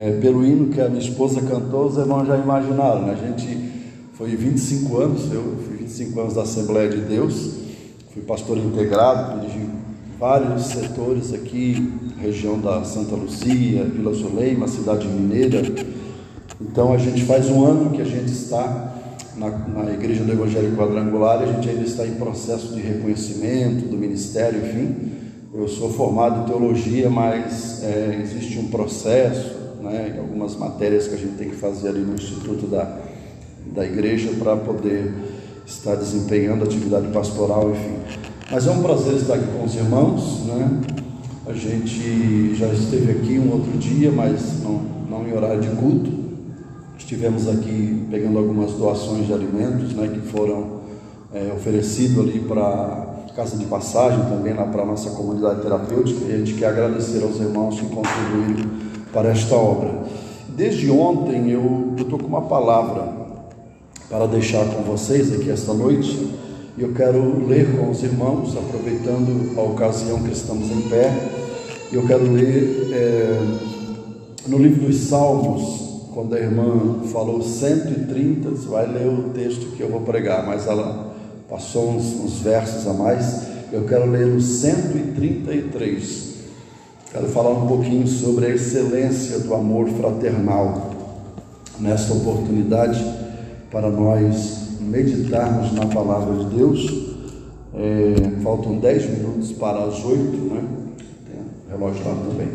É, pelo hino que a minha esposa cantou, os irmãos já imaginaram, né? A gente foi 25 anos, eu fui 25 anos da Assembleia de Deus, fui pastor integrado, dirigi vários setores aqui, região da Santa Luzia, Vila Zuleima, cidade mineira. Então a gente faz um ano que a gente está na, na Igreja do Evangelho Quadrangular a gente ainda está em processo de reconhecimento do ministério, enfim. Eu sou formado em teologia, mas é, existe um processo né, algumas matérias que a gente tem que fazer ali no Instituto da, da Igreja para poder estar desempenhando atividade pastoral, enfim. Mas é um prazer estar aqui com os irmãos, né? A gente já esteve aqui um outro dia, mas não, não em horário de culto. Estivemos aqui pegando algumas doações de alimentos, né, que foram é, oferecidos ali para casa de passagem também para a nossa comunidade terapêutica. E a gente quer agradecer aos irmãos que contribuíram para esta obra. Desde ontem eu estou com uma palavra para deixar com vocês aqui esta noite e eu quero ler com os irmãos, aproveitando a ocasião que estamos em pé, eu quero ler é, no livro dos Salmos, quando a irmã falou 130, você vai ler o texto que eu vou pregar, mas ela passou uns, uns versos a mais, eu quero ler o 133. Quero falar um pouquinho sobre a excelência do amor fraternal nesta oportunidade para nós meditarmos na palavra de Deus. É, faltam 10 minutos para as 8, né? Tem relógio lá também.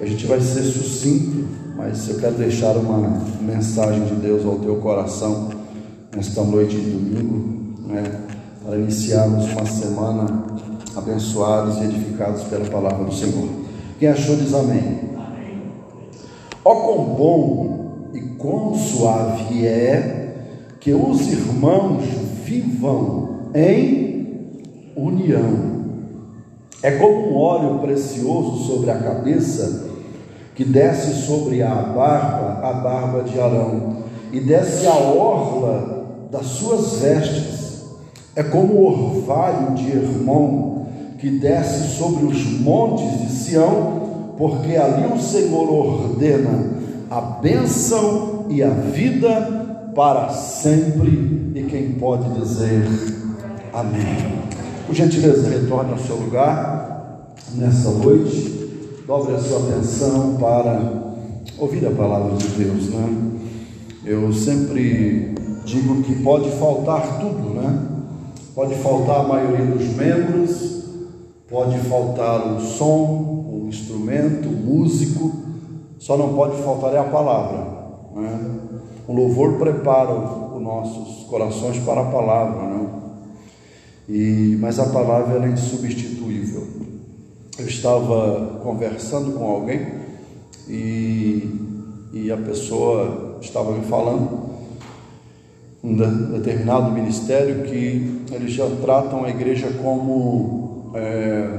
A gente vai ser sucinto, mas eu quero deixar uma mensagem de Deus ao teu coração nesta noite de domingo, né? para iniciarmos uma semana abençoados e edificados pela palavra do Senhor. Quem achou diz amém. Ó quão bom e quão suave é que os irmãos vivam em união. É como um óleo precioso sobre a cabeça que desce sobre a barba, a barba de Arão, e desce a orla das suas vestes. É como o orvalho de Hermon que desce sobre os montes de Sião, porque ali o Senhor ordena a bênção e a vida para sempre. E quem pode dizer amém? Por gentileza, retorne ao seu lugar nessa noite, dobre a sua atenção para ouvir a palavra de Deus, né? Eu sempre digo que pode faltar tudo, né? Pode faltar a maioria dos membros, Pode faltar o som, instrumento, músico, só não pode faltar é a palavra. Né? O louvor prepara os nossos corações para a palavra, né? E, mas a palavra ela é insubstituível. Eu estava conversando com alguém e, e a pessoa estava me falando um determinado ministério que eles já tratam a igreja como é,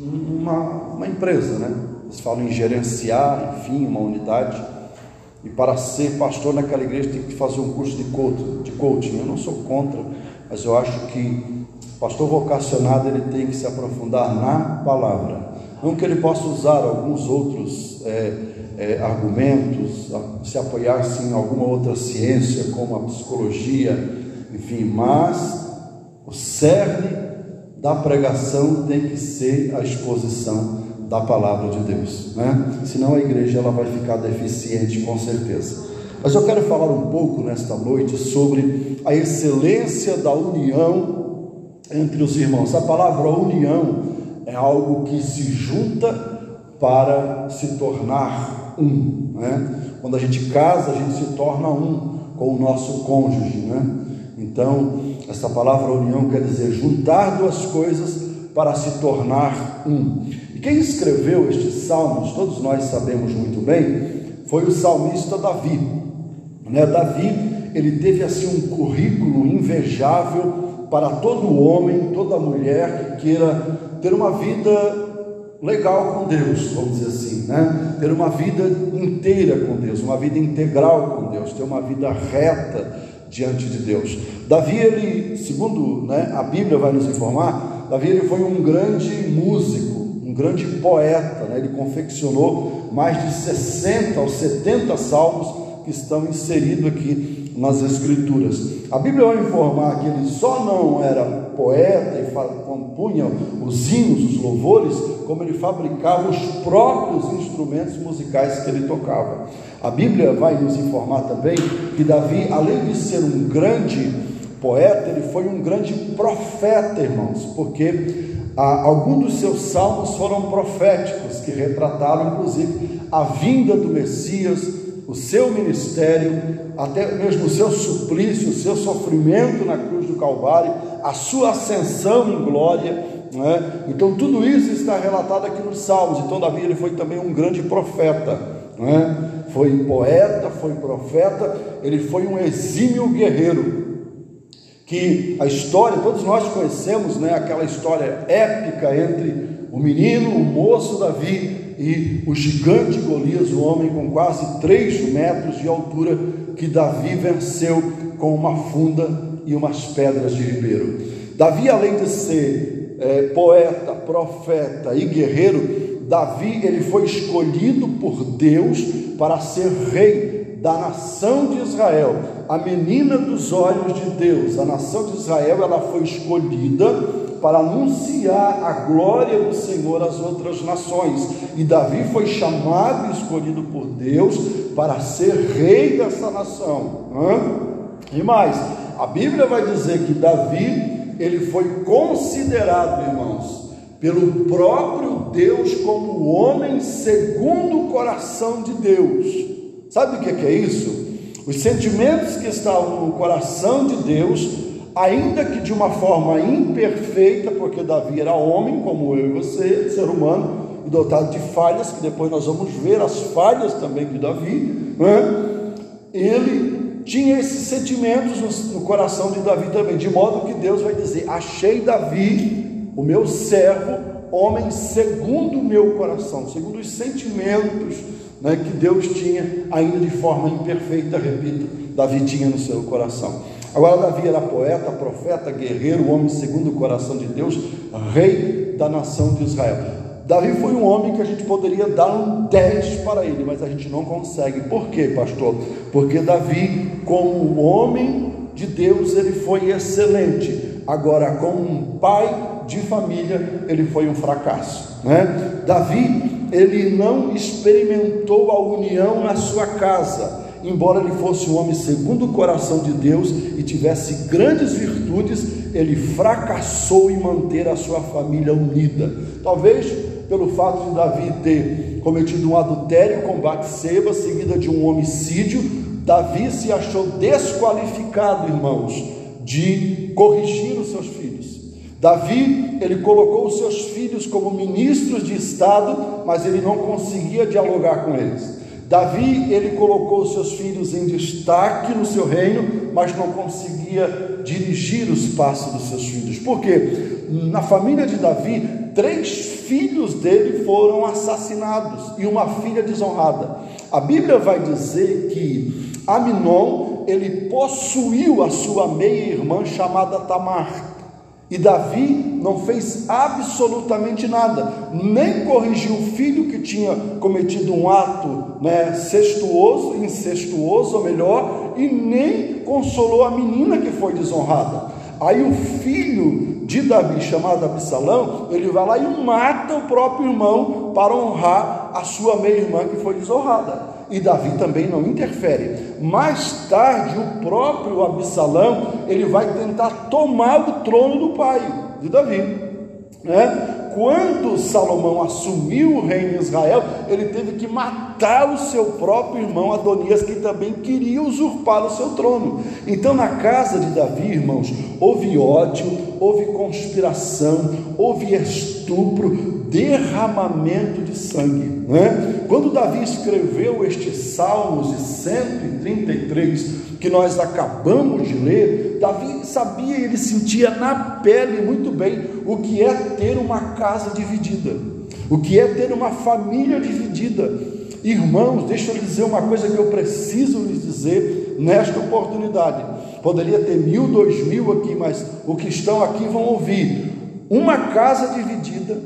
uma, uma empresa, né? Eles falam em gerenciar, enfim, uma unidade. E para ser pastor naquela igreja tem que fazer um curso de coaching. De coaching. Eu não sou contra, mas eu acho que pastor vocacionado ele tem que se aprofundar na palavra. Não que ele possa usar alguns outros é, é, argumentos, se apoiar em alguma outra ciência, como a psicologia, enfim, mas o cerne da pregação tem que ser a exposição da palavra de Deus, né? Senão a igreja ela vai ficar deficiente com certeza. Mas eu quero falar um pouco nesta noite sobre a excelência da união entre os irmãos. A palavra união é algo que se junta para se tornar um, né? Quando a gente casa, a gente se torna um com o nosso cônjuge, né? Então, essa palavra união quer dizer juntar duas coisas para se tornar um. E quem escreveu estes salmos, todos nós sabemos muito bem, foi o salmista Davi. Né? Davi, ele teve assim um currículo invejável para todo homem, toda mulher que queira ter uma vida legal com Deus, vamos dizer assim, né? Ter uma vida inteira com Deus, uma vida integral com Deus, ter uma vida reta, diante de Deus. Davi, ele, segundo né, a Bíblia vai nos informar, Davi ele foi um grande músico, um grande poeta, né? ele confeccionou mais de 60 ou 70 salmos que estão inseridos aqui nas Escrituras. A Bíblia vai informar que ele só não era poeta e compunha os hinos, os louvores, como ele fabricava os próprios instrumentos musicais que ele tocava. A Bíblia vai nos informar também que Davi, além de ser um grande poeta, ele foi um grande profeta, irmãos, porque ah, alguns dos seus salmos foram proféticos, que retrataram inclusive a vinda do Messias, o seu ministério, até mesmo o seu suplício, o seu sofrimento na cruz do Calvário, a sua ascensão em glória. É? Então, tudo isso está relatado aqui nos Salmos. Então, Davi ele foi também um grande profeta. É? Foi poeta, foi profeta, ele foi um exímio guerreiro. Que a história, todos nós conhecemos né, aquela história épica entre o menino, o moço Davi e o gigante Golias, o homem com quase 3 metros de altura, que Davi venceu com uma funda e umas pedras de ribeiro. Davi, além de ser é, poeta, profeta e guerreiro, Davi ele foi escolhido por Deus para ser rei da nação de Israel, a menina dos olhos de Deus. A nação de Israel ela foi escolhida para anunciar a glória do Senhor às outras nações. E Davi foi chamado e escolhido por Deus para ser rei dessa nação. E mais, a Bíblia vai dizer que Davi, ele foi considerado, irmãos, pelo próprio Deus como homem segundo o coração de Deus. Sabe o que é isso? Os sentimentos que estavam no coração de Deus ainda que de uma forma imperfeita, porque Davi era homem, como eu e você, ser humano, e dotado de falhas, que depois nós vamos ver as falhas também de Davi, né? ele tinha esses sentimentos no coração de Davi também, de modo que Deus vai dizer: Achei Davi, o meu servo, homem segundo o meu coração, segundo os sentimentos né, que Deus tinha, ainda de forma imperfeita, repito, Davi tinha no seu coração. Agora, Davi era poeta, profeta, guerreiro, homem segundo o coração de Deus, rei da nação de Israel. Davi foi um homem que a gente poderia dar um 10 para ele, mas a gente não consegue. Por quê, pastor? Porque Davi, como homem de Deus, ele foi excelente. Agora, como um pai de família, ele foi um fracasso. Né? Davi, ele não experimentou a união na sua casa embora ele fosse um homem segundo o coração de Deus e tivesse grandes virtudes, ele fracassou em manter a sua família unida. Talvez pelo fato de Davi ter cometido um adultério com Batseba, seguida de um homicídio, Davi se achou desqualificado, irmãos, de corrigir os seus filhos. Davi, ele colocou os seus filhos como ministros de Estado, mas ele não conseguia dialogar com eles. Davi, ele colocou seus filhos em destaque no seu reino, mas não conseguia dirigir os passos dos seus filhos. Por quê? Na família de Davi, três filhos dele foram assassinados e uma filha desonrada. A Bíblia vai dizer que Aminon, ele possuiu a sua meia-irmã chamada Tamar. E Davi não fez absolutamente nada, nem corrigiu o filho que tinha cometido um ato né, sextuoso, incestuoso, ou melhor, e nem consolou a menina que foi desonrada. Aí o filho de Davi, chamado Absalão, ele vai lá e mata o próprio irmão para honrar a sua meia-irmã que foi desonrada e Davi também não interfere. Mais tarde, o próprio Absalão, ele vai tentar tomar o trono do pai de Davi. Né? Quando Salomão assumiu o reino em Israel, ele teve que matar o seu próprio irmão Adonias, que também queria usurpar o seu trono. Então, na casa de Davi, irmãos, houve ódio, houve conspiração, houve estupro, derramamento de sangue. Né? Quando Davi escreveu estes Salmos de 133, que nós acabamos de ler, Davi sabia, ele sentia na pele muito bem o que é ter uma casa dividida, o que é ter uma família dividida. Irmãos, deixa eu dizer uma coisa que eu preciso lhes dizer nesta oportunidade. Poderia ter mil, dois mil aqui, mas os que estão aqui vão ouvir. Uma casa dividida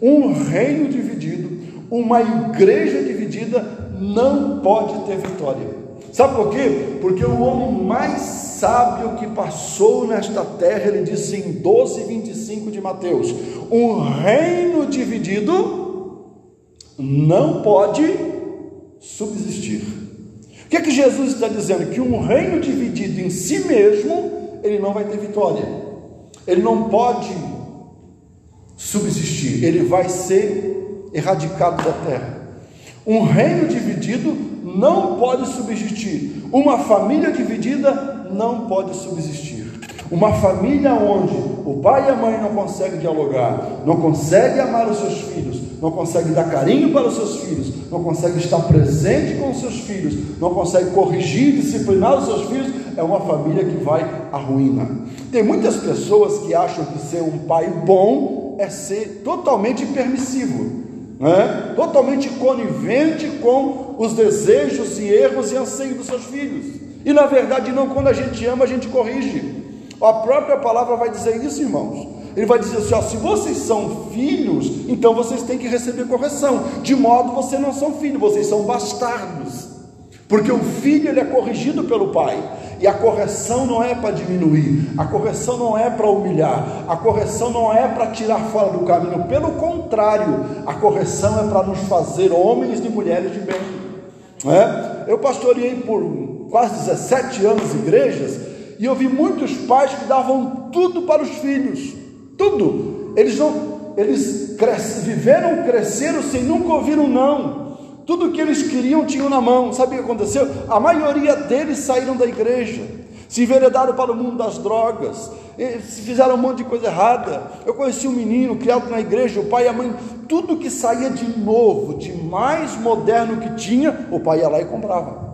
Um reino dividido, uma igreja dividida não pode ter vitória. Sabe por quê? Porque o homem mais sábio que passou nesta terra, ele disse em 12, 25 de Mateus: um reino dividido não pode subsistir. O que é que Jesus está dizendo? Que um reino dividido em si mesmo, ele não vai ter vitória, ele não pode subsistir, ele vai ser erradicado da terra. Um reino dividido não pode subsistir, uma família dividida não pode subsistir. Uma família onde o pai e a mãe não conseguem dialogar, não conseguem amar os seus filhos, não conseguem dar carinho para os seus filhos, não conseguem estar presente com os seus filhos, não conseguem corrigir, disciplinar os seus filhos, é uma família que vai à ruína. Tem muitas pessoas que acham que ser um pai bom é ser totalmente permissivo, né? totalmente conivente com os desejos e erros e anseios dos seus filhos. E na verdade, não, quando a gente ama, a gente corrige. A própria palavra vai dizer isso, irmãos. Ele vai dizer assim: ó, se vocês são filhos, então vocês têm que receber correção. De modo vocês não são filhos, vocês são bastardos. Porque o filho ele é corrigido pelo pai. E a correção não é para diminuir, a correção não é para humilhar, a correção não é para tirar fora do caminho, pelo contrário, a correção é para nos fazer homens e mulheres de bem. É? Eu pastoreei por quase 17 anos igrejas e eu vi muitos pais que davam tudo para os filhos, tudo. Eles não, eles cres, viveram, cresceram sem nunca ouvir um não. Tudo que eles queriam tinham na mão. Sabe o que aconteceu? A maioria deles saíram da igreja, se enveredaram para o mundo das drogas, fizeram um monte de coisa errada. Eu conheci um menino criado na igreja, o pai e a mãe, tudo que saía de novo, de mais moderno que tinha, o pai ia lá e comprava.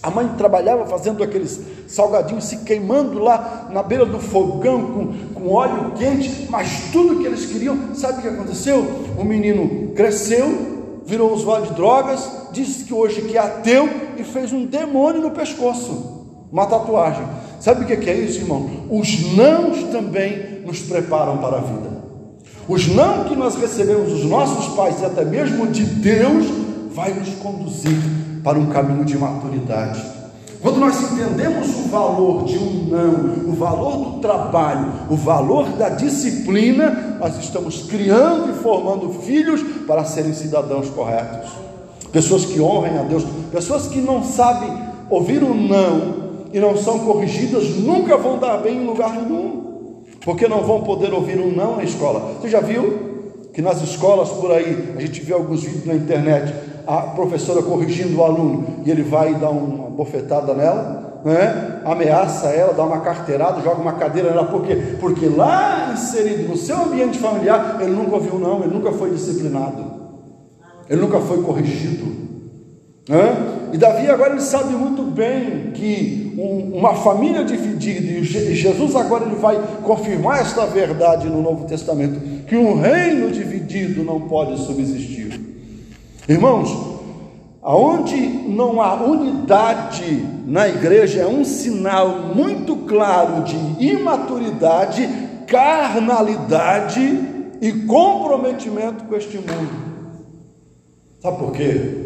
A mãe trabalhava fazendo aqueles salgadinhos se queimando lá na beira do fogão com, com óleo quente, mas tudo que eles queriam, sabe o que aconteceu? O menino cresceu, virou usuário de drogas, disse que hoje que é ateu e fez um demônio no pescoço, uma tatuagem. Sabe o que é isso, irmão? Os nãos também nos preparam para a vida. Os não que nós recebemos dos nossos pais e até mesmo de Deus vai nos conduzir para um caminho de maturidade. Quando nós entendemos o valor de um não, o valor do trabalho, o valor da disciplina, nós estamos criando e formando filhos para serem cidadãos corretos. Pessoas que honrem a Deus, pessoas que não sabem ouvir um não e não são corrigidas, nunca vão dar bem em lugar nenhum, porque não vão poder ouvir um não na escola. Você já viu que nas escolas por aí, a gente vê alguns vídeos na internet, a professora corrigindo o aluno e ele vai dar uma bofetada nela, né? ameaça ela, dá uma carteirada, joga uma cadeira nela, por quê? Porque lá inserido no seu ambiente familiar, ele nunca ouviu não, ele nunca foi disciplinado, ele nunca foi corrigido. Né? E Davi agora ele sabe muito bem que um, uma família dividida, e Jesus agora ele vai confirmar esta verdade no Novo Testamento, que um reino dividido não pode subsistir. Irmãos, aonde não há unidade na igreja é um sinal muito claro de imaturidade, carnalidade e comprometimento com este mundo. Sabe por quê?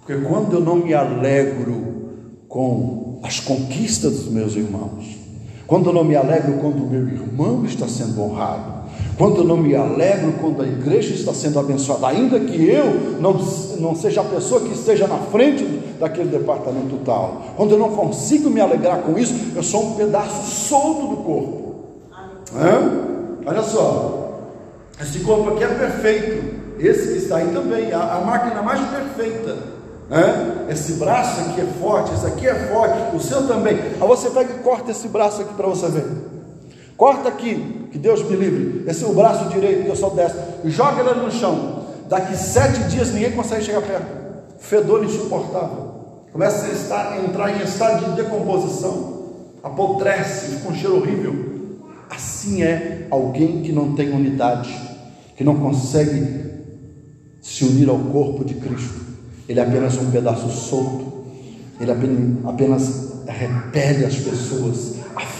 Porque quando eu não me alegro com as conquistas dos meus irmãos, quando eu não me alegro quando o meu irmão está sendo honrado, quando eu não me alegro quando a igreja está sendo abençoada, ainda que eu não, não seja a pessoa que esteja na frente daquele departamento tal, quando eu não consigo me alegrar com isso, eu sou um pedaço solto do corpo. É? Olha só, esse corpo aqui é perfeito, esse que está aí também, a, a máquina mais perfeita. É? Esse braço aqui é forte, esse aqui é forte, o seu também. Aí você pega e corta esse braço aqui para você ver. Corta aqui, que Deus me livre. Esse é o braço direito que eu sou destro. Joga ele no chão. Daqui sete dias ninguém consegue chegar perto. Fedor insuportável. Começa a, estar, entrar em estado de decomposição. Apodrece, com um cheiro horrível. Assim é alguém que não tem unidade, que não consegue se unir ao corpo de Cristo. Ele é apenas um pedaço solto. Ele apenas repele as pessoas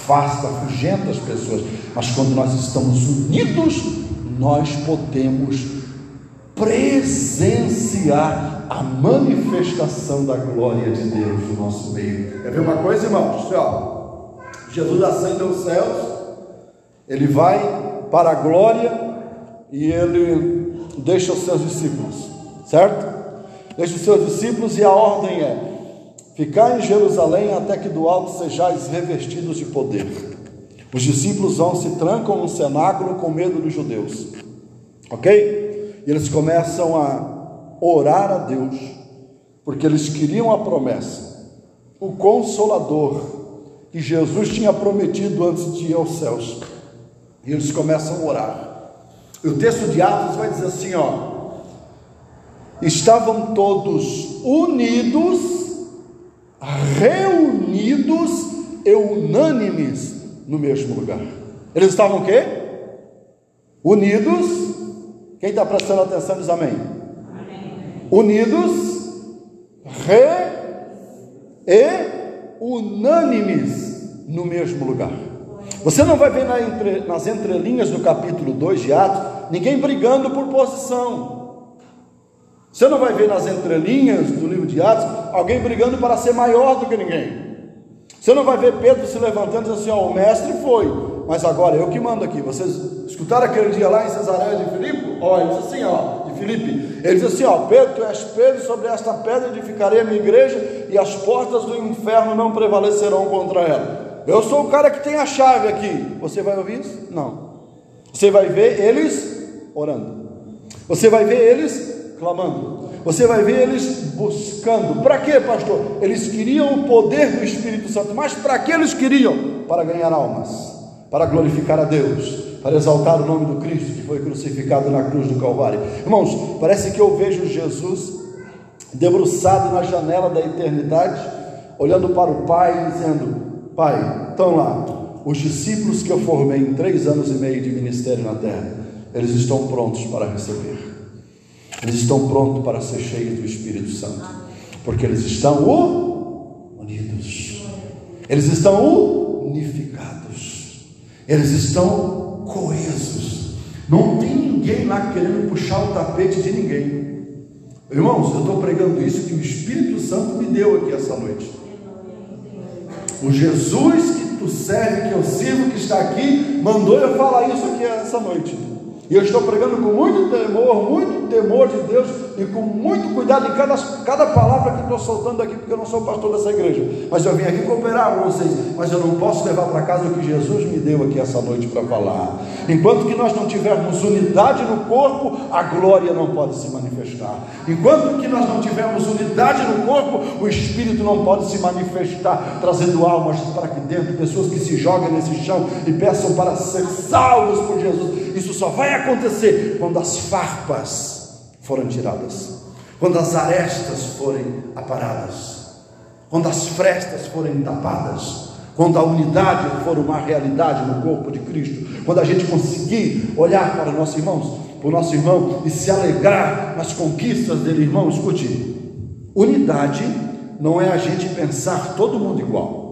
afasta, afugenta as pessoas, mas quando nós estamos unidos, nós podemos presenciar a manifestação da glória de Deus no nosso meio. Quer ver uma coisa, irmãos? Ó, Jesus ascende aos céus, ele vai para a glória e ele deixa os seus discípulos, certo? Deixa os seus discípulos e a ordem é: ficar em Jerusalém até que do alto sejais revestidos de poder. Os discípulos vão se trancam no cenáculo com medo dos judeus, ok? E eles começam a orar a Deus, porque eles queriam a promessa, o consolador que Jesus tinha prometido antes de ir aos céus. E eles começam a orar. E o texto de Atos vai dizer assim, ó: Estavam todos unidos, reunidos e unânimes no mesmo lugar. Eles estavam o quê? Unidos. Quem está prestando atenção diz amém. amém. Unidos, re e unânimes no mesmo lugar. Você não vai ver na entre, nas entrelinhas do capítulo 2 de Atos ninguém brigando por posição. Você não vai ver nas entrelinhas do de Atos alguém brigando para ser maior do que ninguém. Você não vai ver Pedro se levantando e dizendo assim: Ó, o mestre foi, mas agora eu que mando aqui. Vocês escutaram aquele dia lá em Cesareia de Filipe? Ó, ele diz assim: Ó, de Filipe, ele diz assim: Ó, Pedro, tu és Pedro, sobre esta pedra edificarei a minha igreja e as portas do inferno não prevalecerão contra ela. Eu sou o cara que tem a chave aqui. Você vai ouvir isso? Não. Você vai ver eles orando. Você vai ver eles clamando. Você vai ver eles buscando. Para quê, pastor? Eles queriam o poder do Espírito Santo. Mas para que eles queriam? Para ganhar almas, para glorificar a Deus, para exaltar o nome do Cristo que foi crucificado na cruz do Calvário. Irmãos, parece que eu vejo Jesus debruçado na janela da eternidade, olhando para o Pai, dizendo: Pai, estão lá, os discípulos que eu formei em três anos e meio de ministério na terra, eles estão prontos para receber. Eles estão prontos para ser cheios do Espírito Santo, porque eles estão unidos, eles estão unificados, eles estão coesos. Não tem ninguém lá querendo puxar o tapete de ninguém. Irmãos, eu estou pregando isso que o Espírito Santo me deu aqui essa noite. O Jesus que tu serve, que eu sirvo, que está aqui, mandou eu falar isso aqui essa noite. Eu estou pregando com muito temor, muito temor de Deus e com muito cuidado em cada, cada palavra que estou soltando aqui, porque eu não sou pastor dessa igreja. Mas eu vim aqui cooperar com vocês. Mas eu não posso levar para casa o que Jesus me deu aqui essa noite para falar. Enquanto que nós não tivermos unidade no corpo, a glória não pode se manifestar. Enquanto que nós não tivermos unidade no corpo, o Espírito não pode se manifestar, trazendo almas para aqui dentro, pessoas que se jogam nesse chão e peçam para ser salvos por Jesus. Isso só vai acontecer quando as farpas forem tiradas, quando as arestas forem aparadas, quando as frestas forem tapadas, quando a unidade for uma realidade no corpo de Cristo, quando a gente conseguir olhar para nossos irmãos, para o nosso irmão e se alegrar nas conquistas dele, irmão, escute, unidade não é a gente pensar todo mundo igual.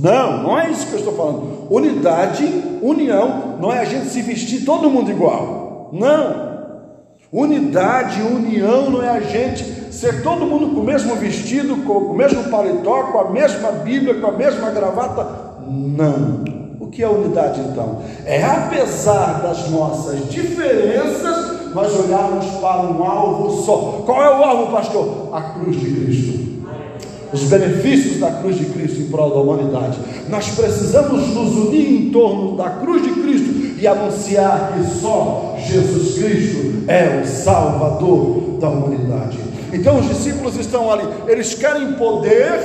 Não, não é isso que eu estou falando. Unidade, união, não é a gente se vestir todo mundo igual. Não. Unidade, união não é a gente ser todo mundo com o mesmo vestido, com o mesmo paletó, com a mesma Bíblia, com a mesma gravata. Não. O que é unidade então? É apesar das nossas diferenças, nós olharmos para um alvo só. Qual é o alvo, pastor? A cruz de Cristo os benefícios da cruz de Cristo em prol da humanidade. Nós precisamos nos unir em torno da cruz de Cristo e anunciar que só Jesus Cristo é o Salvador da humanidade. Então os discípulos estão ali, eles querem poder,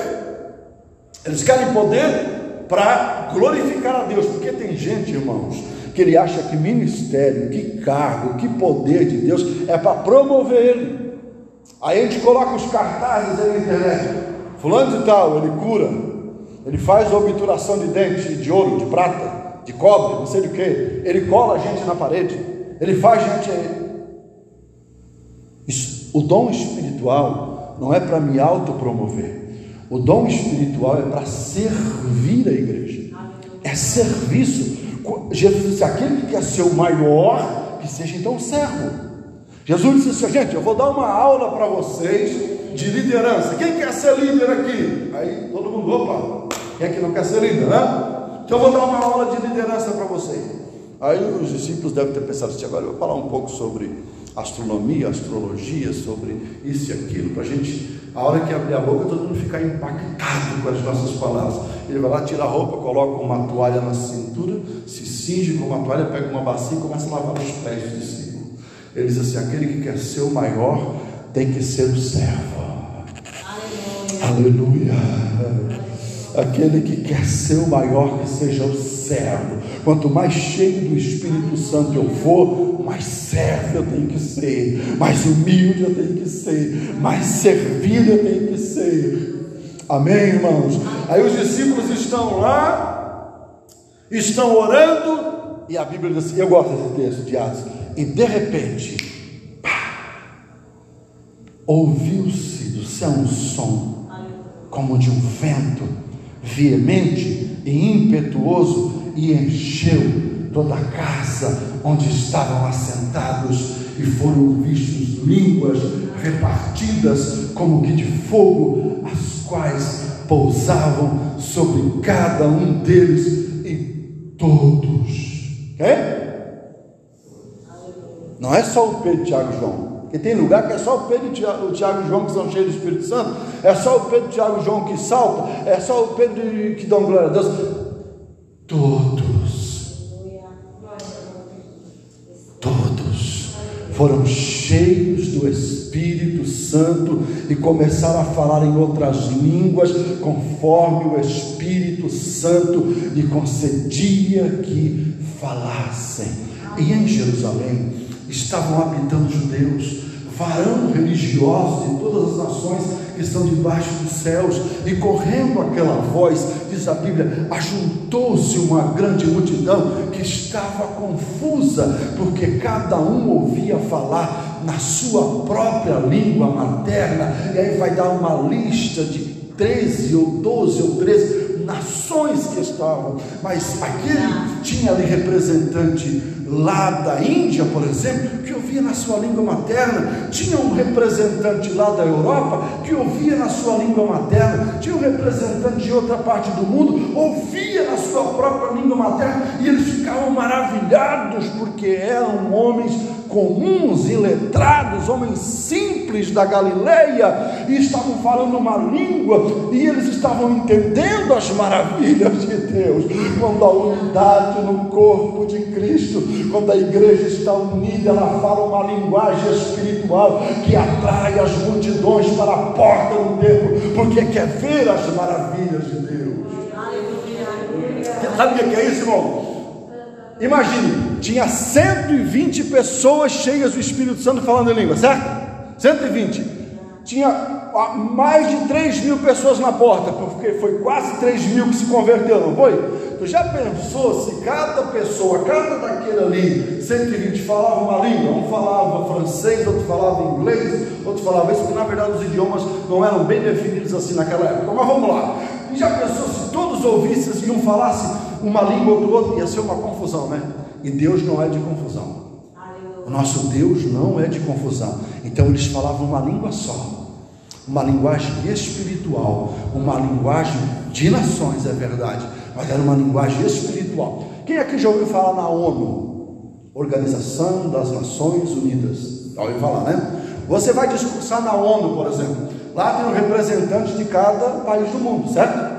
eles querem poder para glorificar a Deus, porque tem gente, irmãos, que ele acha que ministério, que cargo, que poder de Deus é para promover ele. Aí a gente coloca os cartazes na internet. Fulano de tal, ele cura, ele faz obturação de dente de ouro, de prata, de cobre, não sei de que. Ele cola a gente na parede, ele faz gente. Isso, o dom espiritual não é para me autopromover. O dom espiritual é para servir a igreja. É serviço. Jesus disse: aquele que quer ser o maior, que seja então servo. Jesus disse assim, gente, eu vou dar uma aula para vocês de liderança. Quem quer ser líder aqui? Aí todo mundo, opa, quem é que não quer ser líder, né? Então eu vou dar uma aula de liderança para vocês. Aí os discípulos devem ter pensado assim, agora eu vou falar um pouco sobre astronomia, astrologia, sobre isso e aquilo, para a gente, a hora que abrir a boca, todo mundo ficar impactado com as nossas palavras. Ele vai lá, tira a roupa, coloca uma toalha na cintura, se cinge com uma toalha, pega uma bacia e começa a lavar os pés do discípulo. Ele diz assim: aquele que quer ser o maior tem que ser o servo. Aleluia. Aleluia. Aquele que quer ser o maior, que seja o servo. Quanto mais cheio do Espírito Santo eu for, mais servo eu tenho que ser, mais humilde eu tenho que ser, mais servido eu tenho que ser. Amém, irmãos? Aí os discípulos estão lá, estão orando, e a Bíblia diz assim: eu gosto desse texto de Atos, e de repente, ouviu-se do céu um som, como de um vento veemente e impetuoso, e encheu toda a casa onde estavam assentados, e foram vistos línguas repartidas como que de fogo, as quais pousavam sobre cada um deles, e todos. É? Não é só o Pedro, Tiago João. Porque tem lugar que é só o Pedro, o Tiago e João que são cheios do Espírito Santo, é só o Pedro, Tiago e João que salta, é só o Pedro que dão glória a Deus. Todos, todos foram cheios do Espírito Santo e começaram a falar em outras línguas, conforme o Espírito Santo lhe concedia que falassem. E em Jerusalém estavam habitando judeus, varão religiosos de todas as nações que estão debaixo dos céus, e correndo aquela voz, diz a Bíblia, ajuntou-se uma grande multidão que estava confusa, porque cada um ouvia falar na sua própria língua materna, e aí vai dar uma lista de 13 ou 12 ou 13 nações que estavam, mas aquele tinha ali representante lá da Índia, por exemplo, que ouvia na sua língua materna, tinha um representante lá da Europa que ouvia na sua língua materna, tinha um representante de outra parte do mundo, ouvia na sua própria língua materna, e eles ficavam maravilhados porque eram homens comuns, iletrados, homens simples da Galileia, e estavam falando uma língua, e eles estavam entendendo as maravilhas de Deus, quando a unidade no corpo de Cristo, quando a igreja está unida, ela fala uma linguagem espiritual que atrai as multidões para a porta do templo, porque quer ver as maravilhas de Deus. Sabe o que é isso, irmão? Imagine, tinha 120 pessoas cheias do Espírito Santo falando em língua, certo? 120. Tinha mais de 3 mil pessoas na porta, porque foi quase 3 mil que se converteram, não foi? Tu já pensou se cada pessoa, cada daquele ali, 120 falava uma língua, um falava francês, outro falava inglês, outro falava isso, porque na verdade os idiomas não eram bem definidos assim naquela época. Mas vamos lá. E já pensou se todos ouvissem e um falasse uma língua do outro, ia ser uma confusão, né? E Deus não é de confusão. O nosso Deus não é de confusão. Então eles falavam uma língua só uma linguagem espiritual, uma linguagem de nações, é verdade, mas era uma linguagem espiritual. Quem aqui já ouviu falar na ONU? Organização das Nações Unidas. Já ouviu falar, né? Você vai discursar na ONU, por exemplo. Lá tem um representante de cada país do mundo, certo?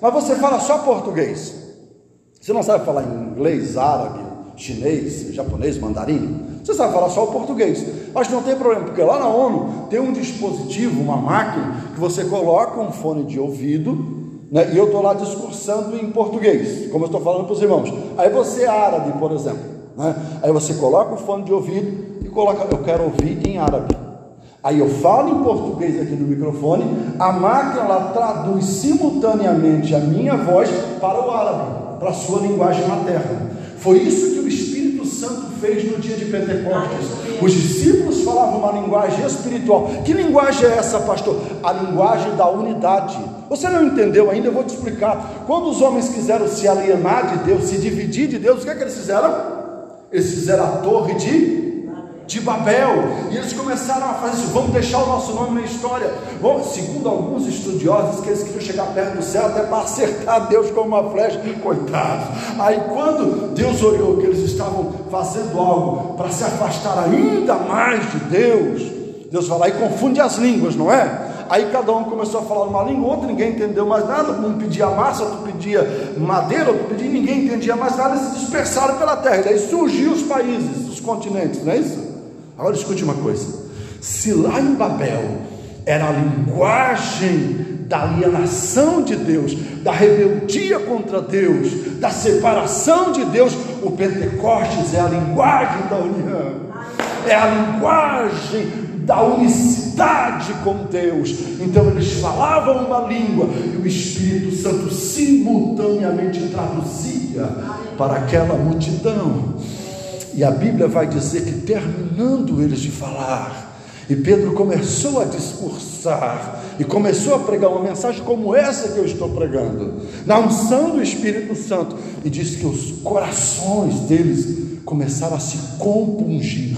Mas você fala só português. Você não sabe falar inglês, árabe, chinês, japonês, mandarim? Você sabe falar só o português. Mas não tem problema, porque lá na ONU tem um dispositivo, uma máquina, que você coloca um fone de ouvido, né, e eu estou lá discursando em português, como eu estou falando para os irmãos. Aí você é árabe, por exemplo. Né? Aí você coloca o fone de ouvido e coloca, eu quero ouvir em árabe. Aí eu falo em português aqui no microfone, a máquina ela traduz simultaneamente a minha voz para o árabe, para a sua linguagem materna. Foi isso que Santo fez no dia de Pentecostes. Os discípulos falavam uma linguagem espiritual. Que linguagem é essa, pastor? A linguagem da unidade. Você não entendeu ainda? Eu vou te explicar. Quando os homens quiseram se alienar de Deus, se dividir de Deus, o que é que eles fizeram? Eles fizeram a torre de de Babel. E eles começaram a fazer isso, vamos deixar o nosso nome na história. Bom, segundo alguns estudiosos, que eles queriam chegar perto do céu até para acertar Deus com uma flecha, coitados. Aí quando Deus olhou que eles estavam fazendo algo para se afastar ainda mais de Deus, Deus lá e confunde as línguas, não é? Aí cada um começou a falar uma língua, outro ninguém entendeu mais nada, um pedia massa, outro pedia madeira, outro pedia, ninguém entendia mais nada, eles se dispersaram pela terra. E daí surgiu os países, os continentes, não é isso? Agora escute uma coisa: se lá em Babel era a linguagem da alienação de Deus, da rebeldia contra Deus, da separação de Deus, o Pentecostes é a linguagem da união, é a linguagem da unicidade com Deus. Então eles falavam uma língua e o Espírito Santo simultaneamente traduzia para aquela multidão. E a Bíblia vai dizer que terminando eles de falar, e Pedro começou a discursar e começou a pregar uma mensagem como essa que eu estou pregando, na unção do Espírito Santo, e disse que os corações deles começaram a se compungir.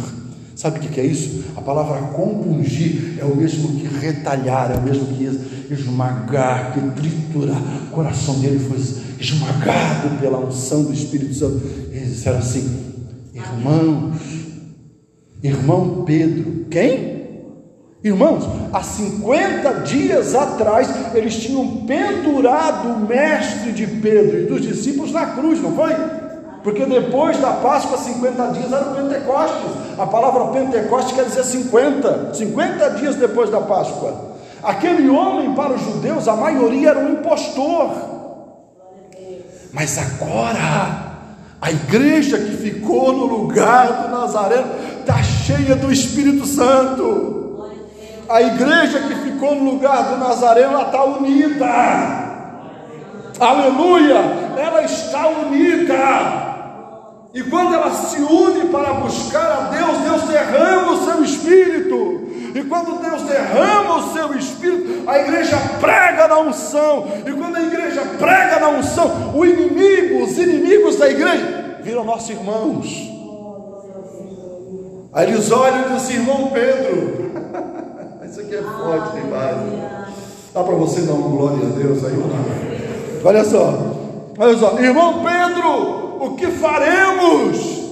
Sabe o que é isso? A palavra compungir é o mesmo que retalhar, é o mesmo que esmagar, que triturar. O coração dele foi esmagado pela unção do Espírito Santo. Eles disseram assim: Irmãos, irmão Pedro, quem? Irmãos, há 50 dias atrás eles tinham pendurado o mestre de Pedro e dos discípulos na cruz, não foi? Porque depois da Páscoa, 50 dias era o Pentecostes. A palavra Pentecostes quer dizer 50, 50 dias depois da Páscoa. Aquele homem, para os judeus, a maioria era um impostor. Mas agora, a igreja que ficou no lugar do Nazareno está cheia do Espírito Santo. A igreja que ficou no lugar do Nazareno está unida. Aleluia! Ela está unida. E quando ela se une para buscar a Deus, Deus derrama o seu espírito. E quando Deus derrama o seu espírito, a igreja prega na unção. E quando a igreja prega na unção, o inimigo, os inimigos da igreja viram nossos irmãos. Aí eles olham e dizem, irmão Pedro, isso aqui é forte demais. Dá para você dar uma glória a Deus aí? Olha só, olha só, irmão Pedro, o que faremos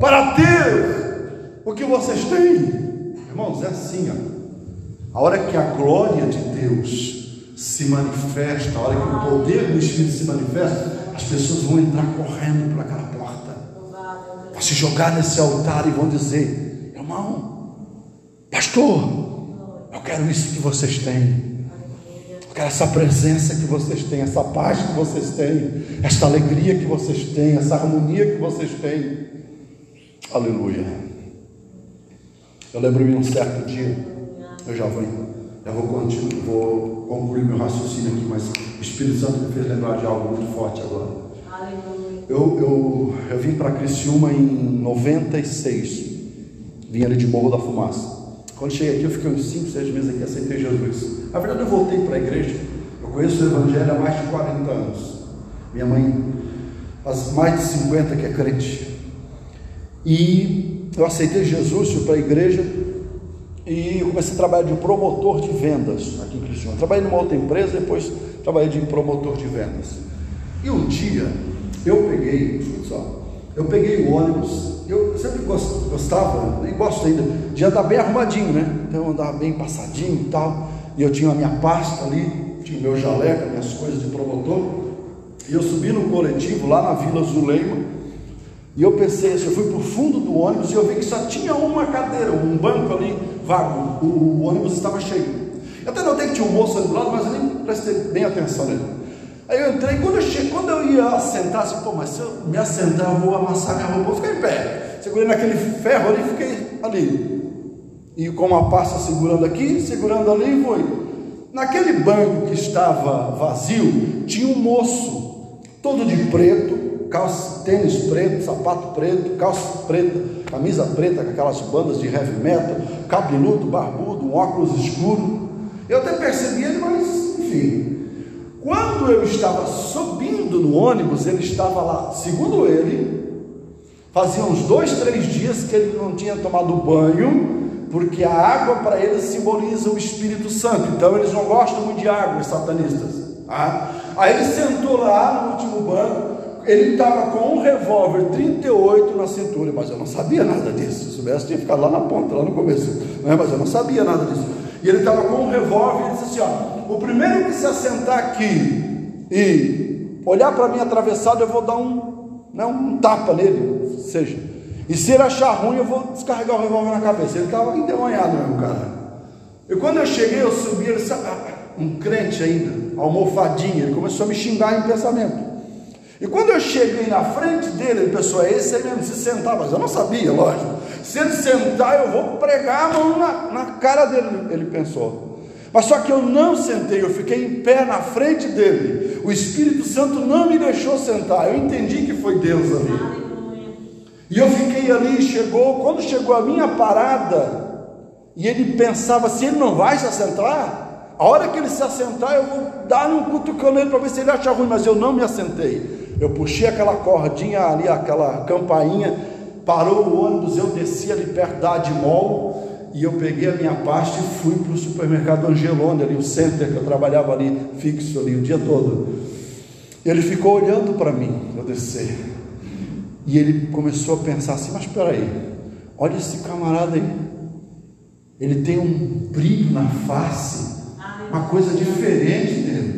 para ter o que vocês têm? Irmãos, é assim, ó. A hora que a glória de Deus se manifesta, a hora que o poder do Espírito se manifesta, as pessoas vão entrar correndo para aquela porta, vão se jogar nesse altar e vão dizer: irmão, pastor, eu quero isso que vocês têm. Eu quero essa presença que vocês têm, essa paz que vocês têm, esta alegria que vocês têm, essa harmonia que vocês têm. Aleluia. Eu lembro-me um certo dia, eu já vou, já vou, continuar, vou concluir meu raciocínio aqui, mas o Espírito Santo me fez lembrar de algo muito forte agora. Eu, eu, eu vim para Criciúma em 96, vim ali de Morro da Fumaça. Quando cheguei aqui, eu fiquei uns 5, 6 meses aqui, aceitei Jesus. Na verdade, eu voltei para a igreja. Eu conheço o Evangelho há mais de 40 anos. Minha mãe, faz mais de 50 que é crente. E eu aceitei Jesus, fui para a igreja e comecei a trabalhar de promotor de vendas aqui em Criciúma. Trabalhei numa outra empresa, depois trabalhei de promotor de vendas. E um dia eu peguei, só, eu peguei o ônibus, eu sempre gostava, nem gosto ainda, de andar bem arrumadinho, né? Então eu andava bem passadinho e tal. E eu tinha a minha pasta ali, tinha o meu jaleco, minhas coisas de promotor. E eu subi no coletivo lá na Vila Zuleima e eu pensei assim, eu fui para o fundo do ônibus e eu vi que só tinha uma cadeira, um banco ali vago. O, o ônibus estava cheio. Eu até notei que tinha um moço ali do lado, mas eu nem prestei bem atenção nele. Aí eu entrei, quando eu, cheguei, quando eu ia assentar, assim, pô, mas se eu me assentar, eu vou amassar minha roupa, eu fiquei em pé. Segurei naquele ferro ali, fiquei ali. E com uma pasta segurando aqui, segurando ali, foi. Naquele banco que estava vazio, tinha um moço, todo de preto, calça, tênis preto, sapato preto, calça preta, camisa preta com aquelas bandas de heavy metal, cabeludo, barbudo, um óculos escuro. Eu até percebi ele, mas enfim. Quando eu estava subindo no ônibus, ele estava lá, segundo ele, Fazia uns dois, três dias que ele não tinha tomado banho, porque a água para eles simboliza o Espírito Santo. Então eles não gostam muito de água, os satanistas. Tá? Aí ele sentou lá no último banco, ele estava com um revólver 38 na cintura, mas eu não sabia nada disso. Se soubesse, tinha ficado lá na ponta, lá no começo. Né? Mas eu não sabia nada disso. E ele estava com um revólver e disse assim: ó, o primeiro que se assentar aqui e olhar para mim atravessado, eu vou dar um, né, um tapa nele, seja. E se ele achar ruim, eu vou descarregar o revólver na cabeça. Ele estava endemonhado mesmo, cara. E quando eu cheguei, eu subi, ele, um crente ainda, almofadinha, ele começou a me xingar em pensamento. E quando eu cheguei na frente dele, ele pensou, é esse aí mesmo, se sentar, mas eu não sabia, lógico. Se ele sentar, eu vou pregar a mão na, na cara dele, ele pensou. Mas só que eu não sentei, eu fiquei em pé na frente dele. O Espírito Santo não me deixou sentar. Eu entendi que foi Deus ali. E eu fiquei ali, chegou, quando chegou a minha parada, e ele pensava, se ele não vai se assentar, a hora que ele se assentar, eu vou dar um cutucão nele para ver se ele acha ruim, mas eu não me assentei. Eu puxei aquela cordinha ali, aquela campainha, parou o ônibus, eu desci ali perto da Admol e eu peguei a minha pasta e fui para o supermercado Angelone, ali, o center que eu trabalhava ali, fixo ali o dia todo. Ele ficou olhando para mim, eu descer. E ele começou a pensar assim, mas espera aí, olha esse camarada aí. Ele tem um brilho na face, uma coisa diferente dele.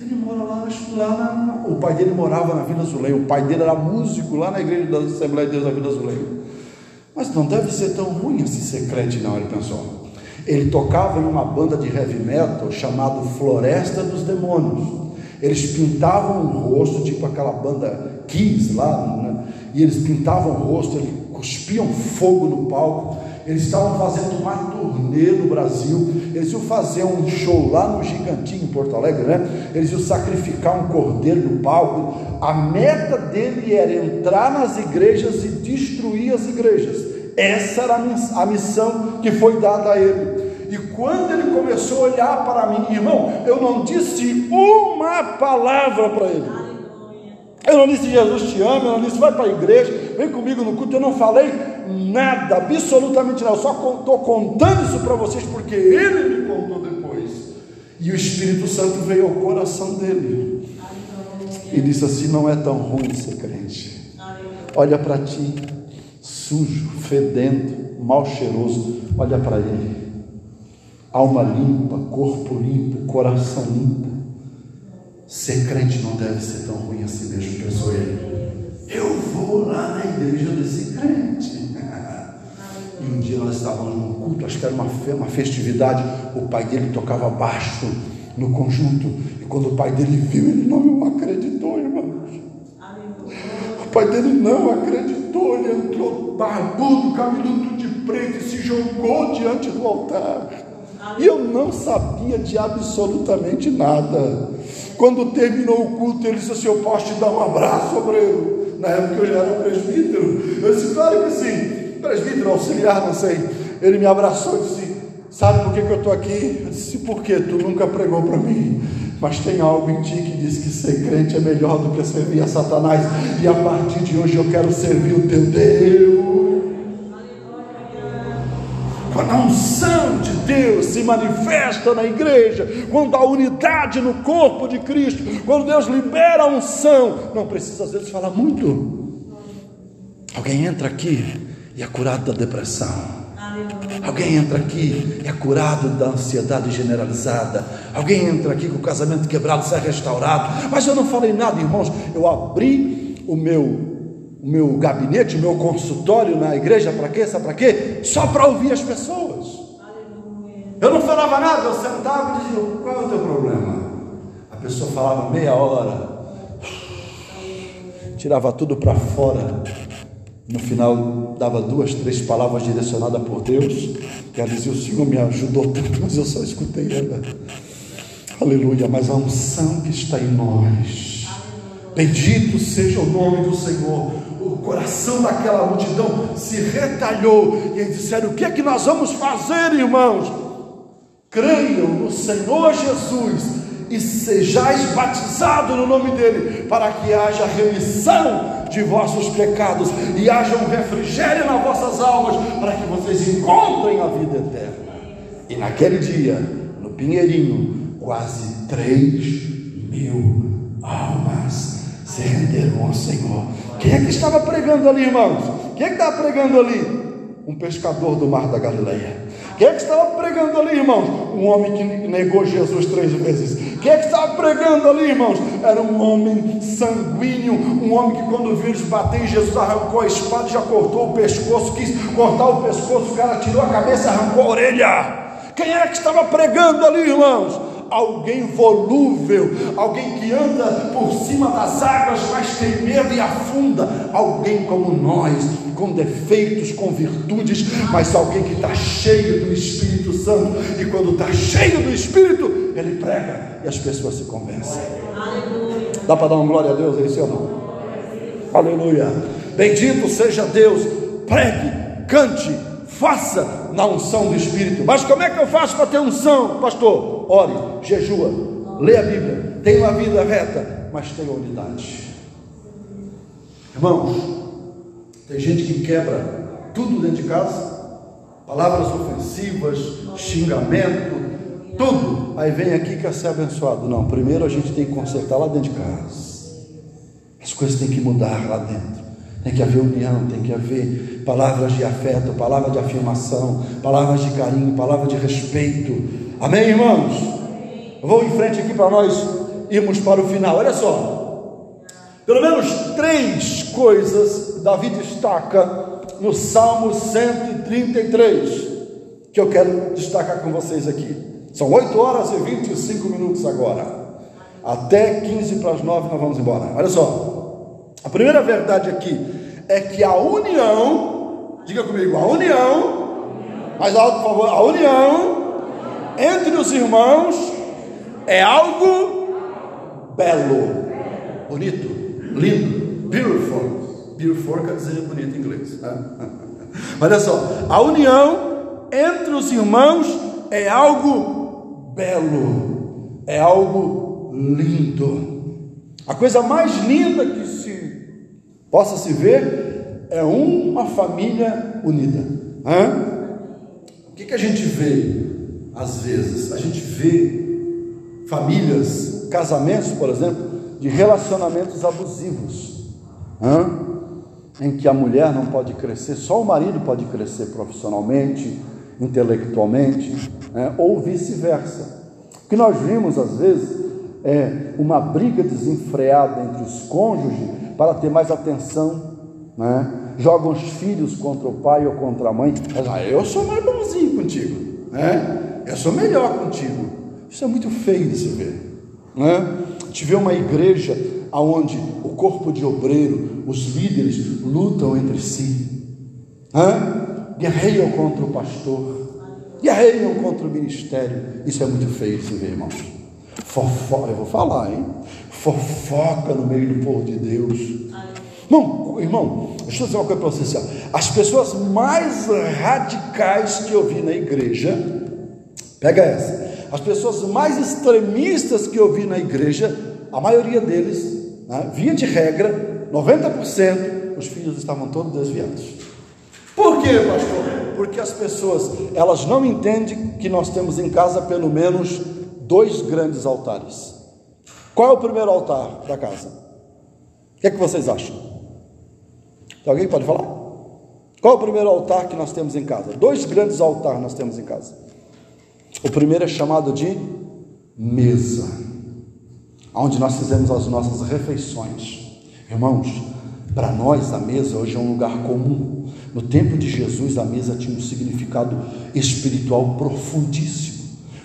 Ele mora lá, lá na, o pai dele morava na Vila Zuleio, o pai dele era músico lá na igreja da Assembleia de Deus da Vila Zuleio. Mas não deve ser tão ruim assim ser crente, não, ele pensou. Ele tocava em uma banda de heavy metal chamado Floresta dos Demônios. Eles pintavam o rosto, tipo aquela banda Kiss lá, né? e eles pintavam o rosto, eles cuspiam fogo no palco. Eles estavam fazendo uma turnê no Brasil. Eles iam fazer um show lá no Gigantinho, em Porto Alegre, né? Eles iam sacrificar um cordeiro no palco. A meta dele era entrar nas igrejas e destruir as igrejas. Essa era a missão que foi dada a ele. E quando ele começou a olhar para mim, irmão, eu não disse uma palavra para ele. Eu não disse Jesus te ama, eu não disse vai para a igreja, vem comigo no culto, eu não falei nada, absolutamente nada, eu só estou contando isso para vocês porque ele me contou depois. E o Espírito Santo veio ao coração dele e disse assim: não é tão ruim ser crente. Olha para ti, sujo, fedendo, mal cheiroso, olha para ele. Alma limpa, corpo limpo, coração limpo. Ser crente não deve ser tão ruim assim mesmo, pensou ele. Eu vou lá na igreja desse crente. E um dia nós estávamos num culto, acho que era uma, uma festividade, o pai dele tocava baixo no conjunto, e quando o pai dele viu, ele não acreditou, irmãos. O pai dele não acreditou, ele entrou barbudo, cabeludo de preto e se jogou diante do altar. E eu não sabia de absolutamente nada. Quando terminou o culto, ele disse assim: Eu posso te dar um abraço, obreiro. Na época eu já era presbítero. Eu disse: Claro que sim, presbítero, auxiliar, não sei. Ele me abraçou e disse: Sabe por que, que eu estou aqui? Eu disse: Por que? Tu nunca pregou para mim. Mas tem algo em ti que diz que ser crente é melhor do que servir a Satanás. E a partir de hoje eu quero servir o teu Deus quando a unção Deus se manifesta na igreja, quando a unidade no corpo de Cristo, quando Deus libera a unção, não precisa às vezes falar muito. Alguém entra aqui e é curado da depressão. Alguém entra aqui e é curado da ansiedade generalizada. Alguém entra aqui com o casamento quebrado, sai restaurado. Mas eu não falei nada, irmãos. Eu abri o meu o meu gabinete, o meu consultório na igreja, para quê? Sabe para quê? Só para ouvir as pessoas. Falava nada, eu sentava e dizia: qual é o teu problema? A pessoa falava meia hora, tirava tudo para fora. No final, dava duas, três palavras direcionadas por Deus. Que ela dizia: O Senhor me ajudou tanto, mas eu só escutei ela. Aleluia. Mas a unção que está em nós. Bendito seja o nome do Senhor o coração daquela multidão se retalhou e eles disseram: O que é que nós vamos fazer, irmãos? Creiam no Senhor Jesus e sejais batizados no nome dele, para que haja remissão de vossos pecados e haja um refrigério nas vossas almas, para que vocês encontrem a vida eterna. E naquele dia, no Pinheirinho, quase 3 mil almas se renderam ao Senhor. Quem é que estava pregando ali, irmãos? Quem é que estava pregando ali? Um pescador do mar da Galileia. Quem é que estava pregando ali, irmãos? Um homem que negou Jesus três vezes. Quem é que estava pregando ali, irmãos? Era um homem sanguíneo, um homem que quando viu bater em Jesus, arrancou a espada, já cortou o pescoço, quis cortar o pescoço, o cara tirou a cabeça, arrancou a orelha. Quem é que estava pregando ali, irmãos? Alguém volúvel, alguém que anda por cima das águas, mas tem medo e afunda, alguém como nós, com defeitos, com virtudes, mas alguém que está cheio do Espírito Santo, e quando está cheio do Espírito, ele prega e as pessoas se convencem. Dá para dar uma glória a Deus aí, seu não? Aleluia. Bendito seja Deus. Pregue, cante, faça na unção do Espírito. Mas como é que eu faço para ter unção, pastor? Ore, jejua, lê a Bíblia, tenha uma vida reta, mas tenha unidade. Irmãos, tem gente que quebra tudo dentro de casa, palavras ofensivas, xingamento, tudo. Aí vem aqui quer ser abençoado. Não, primeiro a gente tem que consertar lá dentro de casa. As coisas têm que mudar lá dentro. Tem que haver união, tem que haver palavras de afeto, palavras de afirmação, palavras de carinho, palavras de respeito. Amém, irmãos? Eu vou em frente aqui para nós irmos para o final. Olha só. Pelo menos três coisas Davi destaca no Salmo 133 que eu quero destacar com vocês aqui. São 8 horas e 25 minutos agora. Até 15 para as 9 nós vamos embora. Olha só. A primeira verdade aqui é que a união, diga comigo, a união, mais alto por favor, a união entre os irmãos é algo belo, bonito, lindo, beautiful. Beautiful quer dizer bonito em inglês. Né? Olha só, a união entre os irmãos é algo belo, é algo lindo. A coisa mais linda que possa se ver, é uma família unida. Hã? O que, que a gente vê às vezes? A gente vê famílias, casamentos, por exemplo, de relacionamentos abusivos, hã? em que a mulher não pode crescer, só o marido pode crescer profissionalmente, intelectualmente, né? ou vice-versa. O que nós vimos às vezes é uma briga desenfreada entre os cônjuges para ter mais atenção, né? jogam os filhos contra o pai ou contra a mãe, mas ah, eu sou mais bonzinho contigo, né? eu sou melhor contigo. Isso é muito feio de se ver. Né? A uma igreja onde o corpo de obreiro, os líderes lutam entre si, né? guerreiam contra o pastor, guerreiam contra o ministério. Isso é muito feio de se ver, irmãos. Fofoca, eu vou falar, hein? Fofoca no meio do povo de Deus. Não, irmão, deixa eu dizer uma coisa para você. Assim, as pessoas mais radicais que eu vi na igreja, pega essa. As pessoas mais extremistas que eu vi na igreja, a maioria deles, né, via de regra, 90%, os filhos estavam todos desviados. Por quê, pastor? Porque as pessoas, elas não entendem que nós temos em casa pelo menos dois grandes altares. Qual é o primeiro altar da casa? O que é que vocês acham? Alguém pode falar? Qual é o primeiro altar que nós temos em casa? Dois grandes altares nós temos em casa. O primeiro é chamado de mesa, onde nós fizemos as nossas refeições. Irmãos, para nós a mesa hoje é um lugar comum. No tempo de Jesus a mesa tinha um significado espiritual profundíssimo.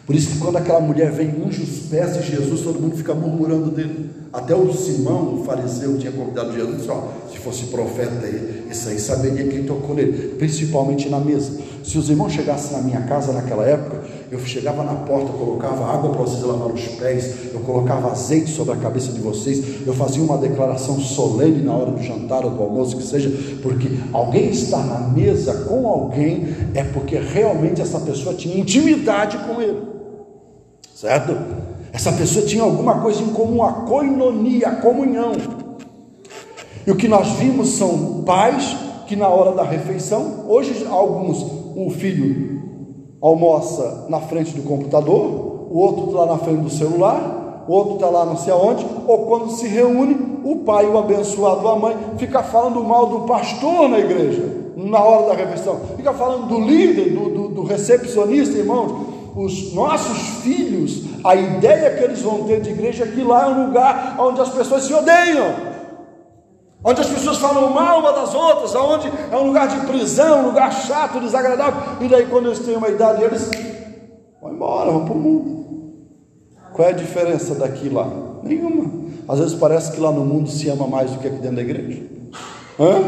Por isso que quando aquela mulher vem unge os pés de Jesus, todo mundo fica murmurando dele. Até o Simão, o fariseu, tinha convidado Jesus, disse, ó, se fosse profeta isso aí saberia quem tocou nele, principalmente na mesa. Se os irmãos chegassem na minha casa naquela época, eu chegava na porta, colocava água para vocês lavar os pés, eu colocava azeite sobre a cabeça de vocês, eu fazia uma declaração solene na hora do jantar ou do almoço, que seja, porque alguém estar na mesa com alguém é porque realmente essa pessoa tinha intimidade com ele certo? Essa pessoa tinha alguma coisa em comum, a coinonia, a comunhão. E o que nós vimos são pais que na hora da refeição, hoje alguns, o filho almoça na frente do computador, o outro está lá na frente do celular, o outro está lá não sei aonde, ou quando se reúne, o pai, o abençoado, a mãe, fica falando mal do pastor na igreja, na hora da refeição, fica falando do líder, do, do, do recepcionista, irmãos. Os nossos filhos, a ideia que eles vão ter de igreja é que lá é um lugar onde as pessoas se odeiam onde as pessoas falam mal uma das outras, onde é um lugar de prisão, um lugar chato, desagradável, e daí quando eles têm uma idade, eles vão embora, vão para o mundo. Qual é a diferença daqui e lá? Nenhuma. Às vezes parece que lá no mundo se ama mais do que aqui dentro da igreja. Hã?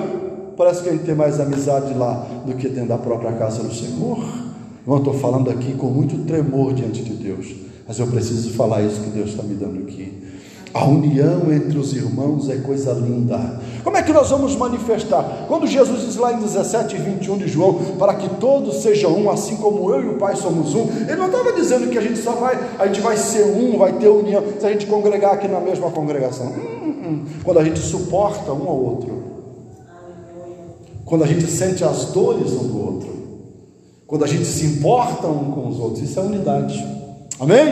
Parece que a gente tem mais amizade lá do que dentro da própria casa do Senhor. Eu estou falando aqui com muito tremor diante de Deus, mas eu preciso falar isso que Deus está me dando aqui. A união entre os irmãos é coisa linda. Como é que nós vamos manifestar? Quando Jesus diz lá em 17 e 21 de João, para que todos sejam um, assim como eu e o Pai somos um, ele não estava dizendo que a gente só vai, a gente vai ser um, vai ter união, se a gente congregar aqui na mesma congregação. Hum, hum, hum. Quando a gente suporta um ao outro, quando a gente sente as dores um do outro, quando a gente se importa um com os outros, isso é unidade. Amém?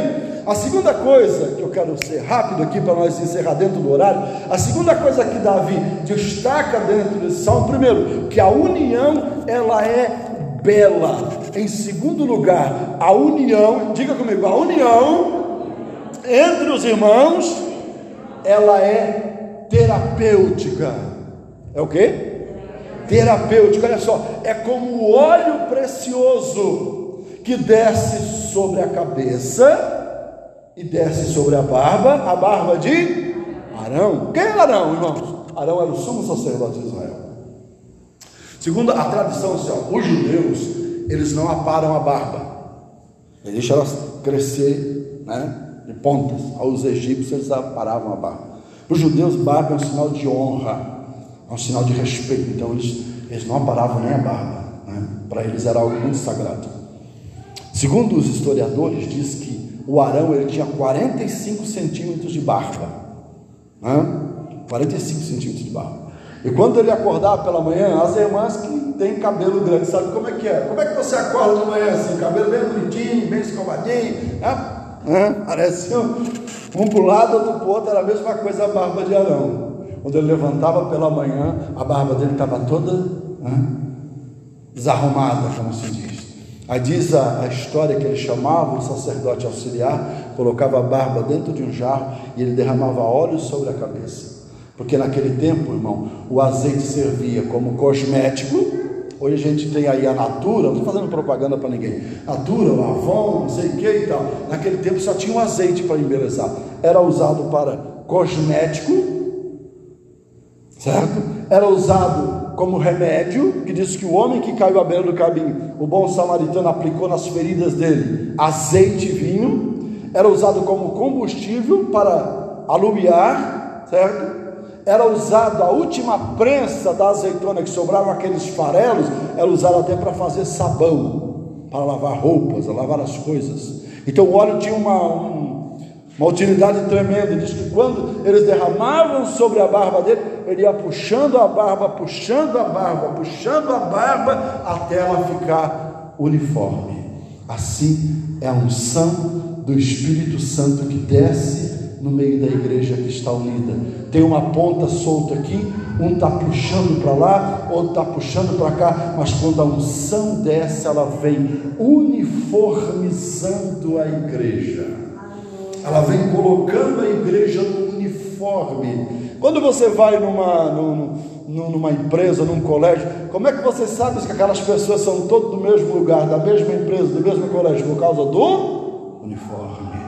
A segunda coisa que eu quero ser rápido aqui para nós encerrar dentro do horário, a segunda coisa que Davi destaca dentro desse salmo, primeiro, que a união ela é bela. Em segundo lugar, a união, diga comigo, a união entre os irmãos, ela é terapêutica. É o que? Terapêutica, olha só, é como o óleo precioso que desce sobre a cabeça e desce sobre a barba, a barba de Arão. Quem era Arão, irmãos? Arão era o sumo sacerdote de Israel. Segundo a tradição, os judeus, eles não aparam a barba. Eles deixam ela crescer né, de pontas. Aos egípcios, eles aparavam a barba. Para os judeus, barba é um sinal de honra, é um sinal de respeito. Então, eles, eles não aparavam nem a barba. Né? Para eles era algo muito sagrado. Segundo os historiadores, diz que o Arão ele tinha 45 centímetros de barba. Né? 45 centímetros de barba. E quando ele acordava pela manhã, as irmãs que têm cabelo grande, sabe como é que é? Como é que você acorda de manhã assim? Cabelo bem bonitinho, bem escovadinho, né? né? Parece um, um para o lado, outro para o outro, era a mesma coisa a barba de Arão. Quando ele levantava pela manhã, a barba dele estava toda né? desarrumada, como se diz. Aí diz a, a, história que ele chamava o sacerdote auxiliar, colocava a barba dentro de um jarro e ele derramava óleo sobre a cabeça. Porque naquele tempo, irmão, o azeite servia como cosmético. Hoje a gente tem aí a Natura, não estou fazendo propaganda para ninguém. Natura, Avon, não sei o que e tal. Naquele tempo só tinha um azeite para embelezar. Era usado para cosmético, certo? Era usado como remédio, que diz que o homem que caiu à beira do caminho, o bom samaritano aplicou nas feridas dele azeite e vinho, era usado como combustível para alumiar, certo? Era usado a última prensa da azeitona que sobrava aqueles farelos, era usado até para fazer sabão, para lavar roupas, lavar as coisas. Então o óleo tinha uma, um, uma utilidade tremenda. Diz que quando eles derramavam sobre a barba dele, ele ia puxando a barba, puxando a barba, puxando a barba, até ela ficar uniforme. Assim é a unção do Espírito Santo que desce no meio da igreja que está unida. Tem uma ponta solta aqui, um está puxando para lá, outro está puxando para cá, mas quando a unção desce, ela vem uniformizando a igreja ela vem colocando a igreja no uniforme. Quando você vai numa, numa empresa, num colégio, como é que você sabe que aquelas pessoas são todas do mesmo lugar, da mesma empresa, do mesmo colégio? Por causa do uniforme.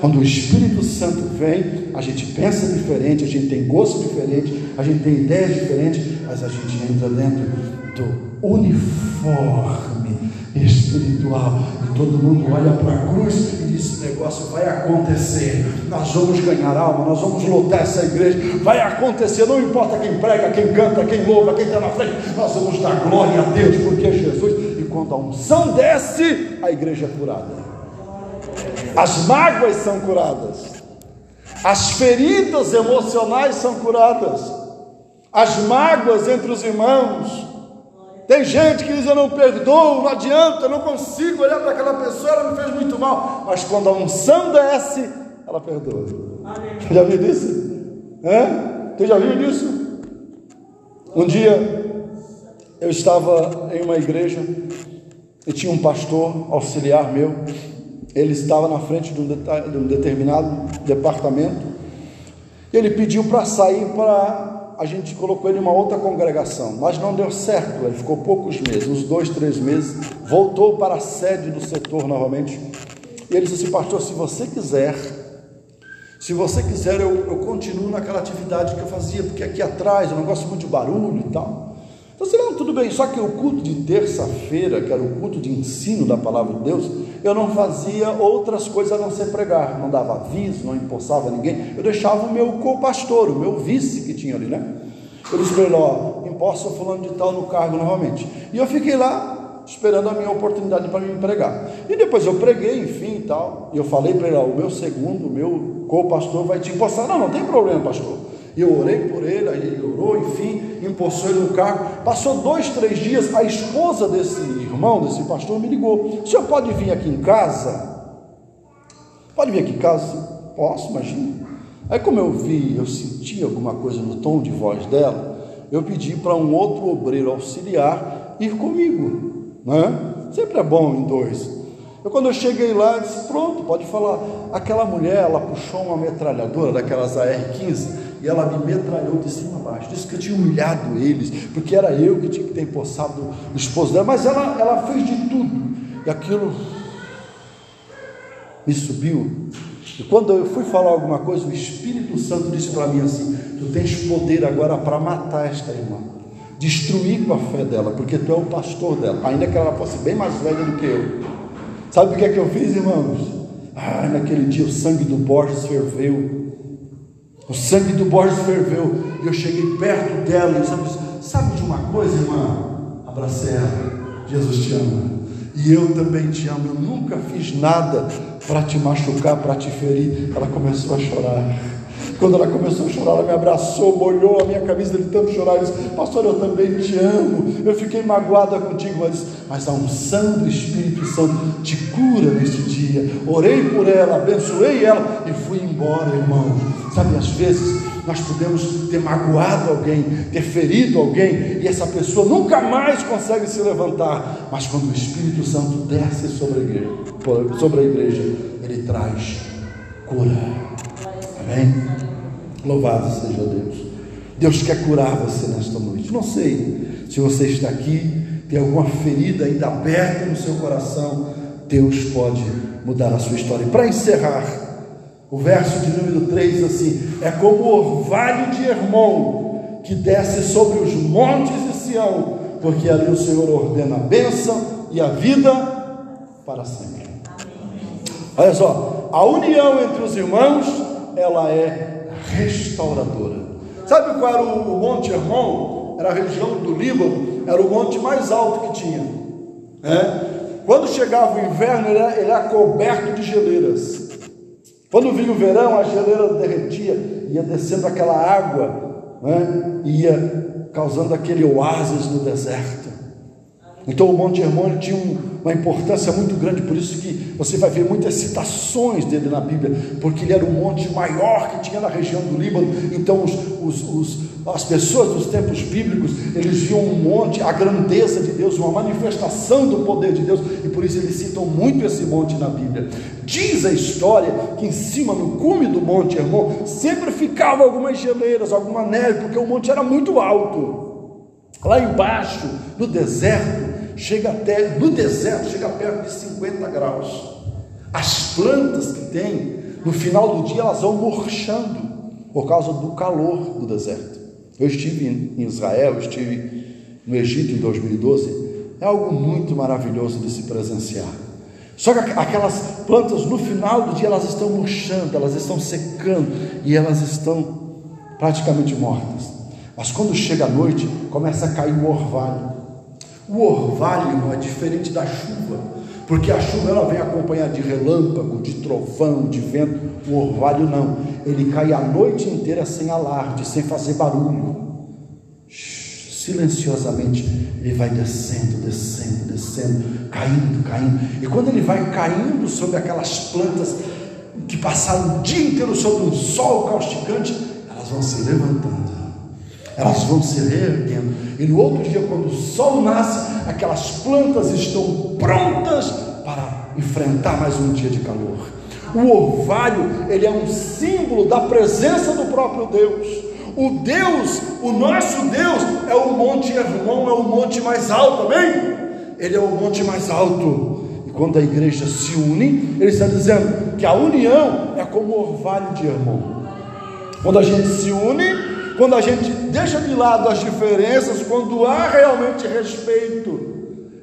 Quando o Espírito Santo vem, a gente pensa diferente, a gente tem gosto diferente, a gente tem ideias diferentes, mas a gente entra dentro do uniforme espiritual. E todo mundo olha para a cruz e diz: esse negócio vai acontecer. Nós vamos ganhar alma, nós vamos lotar essa igreja. Vai acontecer, não importa quem prega, quem canta, quem louva, quem está na frente, nós vamos dar glória a Deus, porque é Jesus. E quando a unção desce, a igreja é curada. As mágoas são curadas. As feridas emocionais são curadas. as mágoas entre os irmãos. Tem gente que diz: Eu não perdoo, não adianta, eu não consigo olhar para aquela pessoa, ela me fez muito mal. Mas quando a unção desce, ela perdoa. Já viu isso? Hã? Tu já viu isso? Um dia eu estava em uma igreja e tinha um pastor auxiliar meu. Ele estava na frente de um, de um determinado departamento. Ele pediu para sair para a gente colocou ele em uma outra congregação, mas não deu certo. Ele ficou poucos meses, uns dois, três meses, voltou para a sede do setor novamente. E ele disse assim, pastor, se você quiser, se você quiser, eu, eu continuo naquela atividade que eu fazia, porque aqui atrás eu não gosto muito de barulho e tal. Você não, tudo bem, só que o culto de terça-feira, que era o culto de ensino da palavra de Deus, eu não fazia outras coisas a não ser pregar, não dava aviso, não empossava ninguém, eu deixava o meu co-pastor, o meu vice que tinha ali, né? Eu disse para ele, ó, empossa fulano de tal no cargo novamente. E eu fiquei lá esperando a minha oportunidade para me pregar. E depois eu preguei, enfim e tal. E eu falei para ele, ó, o meu segundo, o meu co-pastor vai te empossar. Não, não tem problema, pastor. E eu orei por ele, aí ele orou, enfim, impulsou ele no cargo. Passou dois, três dias, a esposa desse irmão, desse pastor, me ligou: O senhor pode vir aqui em casa? Pode vir aqui em casa? Posso, imagina. Aí, como eu vi, eu senti alguma coisa no tom de voz dela, eu pedi para um outro obreiro auxiliar ir comigo, né? Sempre é bom em dois. Eu, quando eu cheguei lá, disse: Pronto, pode falar. Aquela mulher, ela puxou uma metralhadora daquelas AR-15 e ela me metralhou de cima a baixo. Disse que eu tinha humilhado eles, porque era eu que tinha que ter empossado o esposo dela, mas ela, ela fez de tudo. E aquilo me subiu. E quando eu fui falar alguma coisa, o Espírito Santo disse para mim assim: Tu tens poder agora para matar esta irmã, destruir com a fé dela, porque tu é o pastor dela, ainda que ela fosse bem mais velha do que eu. Sabe o que é que eu fiz, irmãos? Ah, naquele dia o sangue do Borges ferveu. O sangue do Borges ferveu. E eu cheguei perto dela e disse: Sabe de uma coisa, irmã? Abracei ela. Jesus te ama. E eu também te amo. Eu nunca fiz nada para te machucar, para te ferir. Ela começou a chorar. Quando ela começou a chorar, ela me abraçou, molhou a minha camisa de tanto chorar. disse: Pastor, eu também te amo. Eu fiquei magoada contigo, mas, mas a unção do Espírito Santo te cura neste dia. Orei por ela, abençoei ela e fui embora, irmão. Sabe, às vezes nós podemos ter magoado alguém, ter ferido alguém, e essa pessoa nunca mais consegue se levantar. Mas quando o Espírito Santo desce sobre a igreja, sobre a igreja ele traz cura. Amém? Louvado seja Deus. Deus quer curar você nesta noite. Não sei se você está aqui, tem alguma ferida ainda aberta no seu coração. Deus pode mudar a sua história. E para encerrar, o verso de número 3 diz assim: É como o orvalho de Hermon que desce sobre os montes de Sião, porque ali o Senhor ordena a bênção e a vida para sempre. Olha só, a união entre os irmãos ela é restauradora. Sabe qual era o, Monte Hermon? Era a região do Líbano, era o monte mais alto que tinha. É? Quando chegava o inverno, ele era, ele era coberto de geleiras. Quando vinha o verão, a geleira derretia, ia descendo aquela água, né? ia causando aquele oásis no deserto. Então o Monte Hermon tinha uma importância muito grande, por isso que você vai ver muitas citações dele na Bíblia, porque ele era o monte maior que tinha na região do Líbano. Então os, os, os, as pessoas dos tempos bíblicos, eles viam um monte, a grandeza de Deus, uma manifestação do poder de Deus, e por isso eles citam muito esse monte na Bíblia. Diz a história que em cima, no cume do Monte Hermon, sempre ficava algumas geleiras, alguma neve, porque o monte era muito alto. Lá embaixo, no deserto, chega até, no deserto, chega perto de 50 graus. As plantas que tem, no final do dia, elas vão murchando por causa do calor do deserto. Eu estive em Israel, estive no Egito em 2012. É algo muito maravilhoso de se presenciar. Só que aquelas plantas, no final do dia, elas estão murchando, elas estão secando e elas estão praticamente mortas. Mas quando chega a noite, começa a cair o orvalho. O orvalho, é diferente da chuva, porque a chuva ela vem acompanhada de relâmpago, de trovão, de vento. O orvalho não, ele cai a noite inteira sem alarde, sem fazer barulho. silenciosamente, ele vai descendo, descendo, descendo, caindo, caindo. E quando ele vai caindo sobre aquelas plantas que passaram o dia inteiro sob um sol causticante, elas vão se levantando, elas vão se reerguendo. E no outro dia, quando o sol nasce, aquelas plantas estão prontas para enfrentar mais um dia de calor. O orvalho, ele é um símbolo da presença do próprio Deus. O Deus, o nosso Deus, é o Monte Hermon, é o monte mais alto, amém? Ele é o monte mais alto. E quando a igreja se une, ele está dizendo que a união é como o orvalho de Hermon. Quando a gente se une, quando a gente deixa de lado as diferenças, quando há realmente respeito,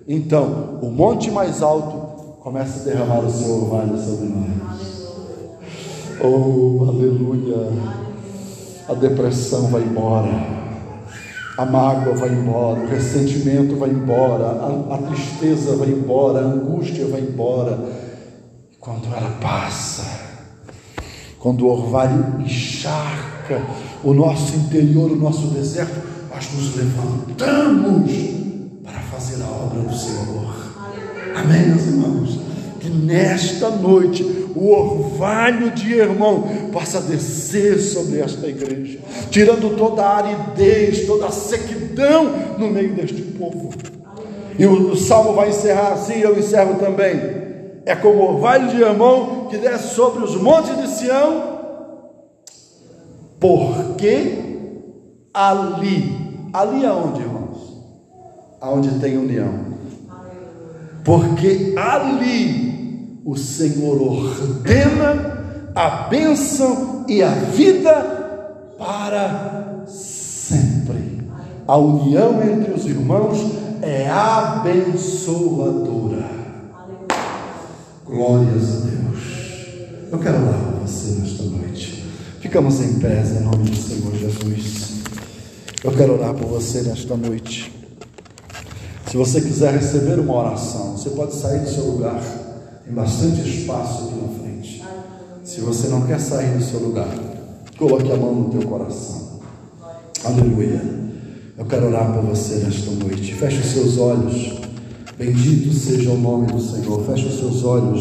então o monte mais alto começa a derramar o seu orvalho sobre nós. Oh, aleluia! a depressão vai embora, a mágoa vai embora, o ressentimento vai embora, a, a tristeza vai embora, a angústia vai embora. Quando ela passa, quando o orvalho encharca o nosso interior, o nosso deserto, nós nos levantamos para fazer a obra do Senhor. Amém, meus irmãos? Que nesta noite o orvalho de irmão possa descer sobre esta igreja, tirando toda a aridez, toda a sequidão no meio deste povo. E o, o salmo vai encerrar assim, eu encerro também. É como o orvalho de irmão que desce sobre os montes de Sião, porque ali, ali aonde, irmãos? Aonde tem união. Porque ali o Senhor ordena a bênção e a vida para sempre. A união entre os irmãos é abençoadora. Glórias a Deus. Eu quero orar por você nesta noite. Ficamos em pé em nome do Senhor Jesus. Eu quero orar por você nesta noite. Se você quiser receber uma oração, você pode sair do seu lugar. Tem bastante espaço aqui na frente. Se você não quer sair do seu lugar, coloque a mão no teu coração. Aleluia. Eu quero orar por você nesta noite. Feche os seus olhos. Bendito seja o nome do Senhor. Feche os seus olhos.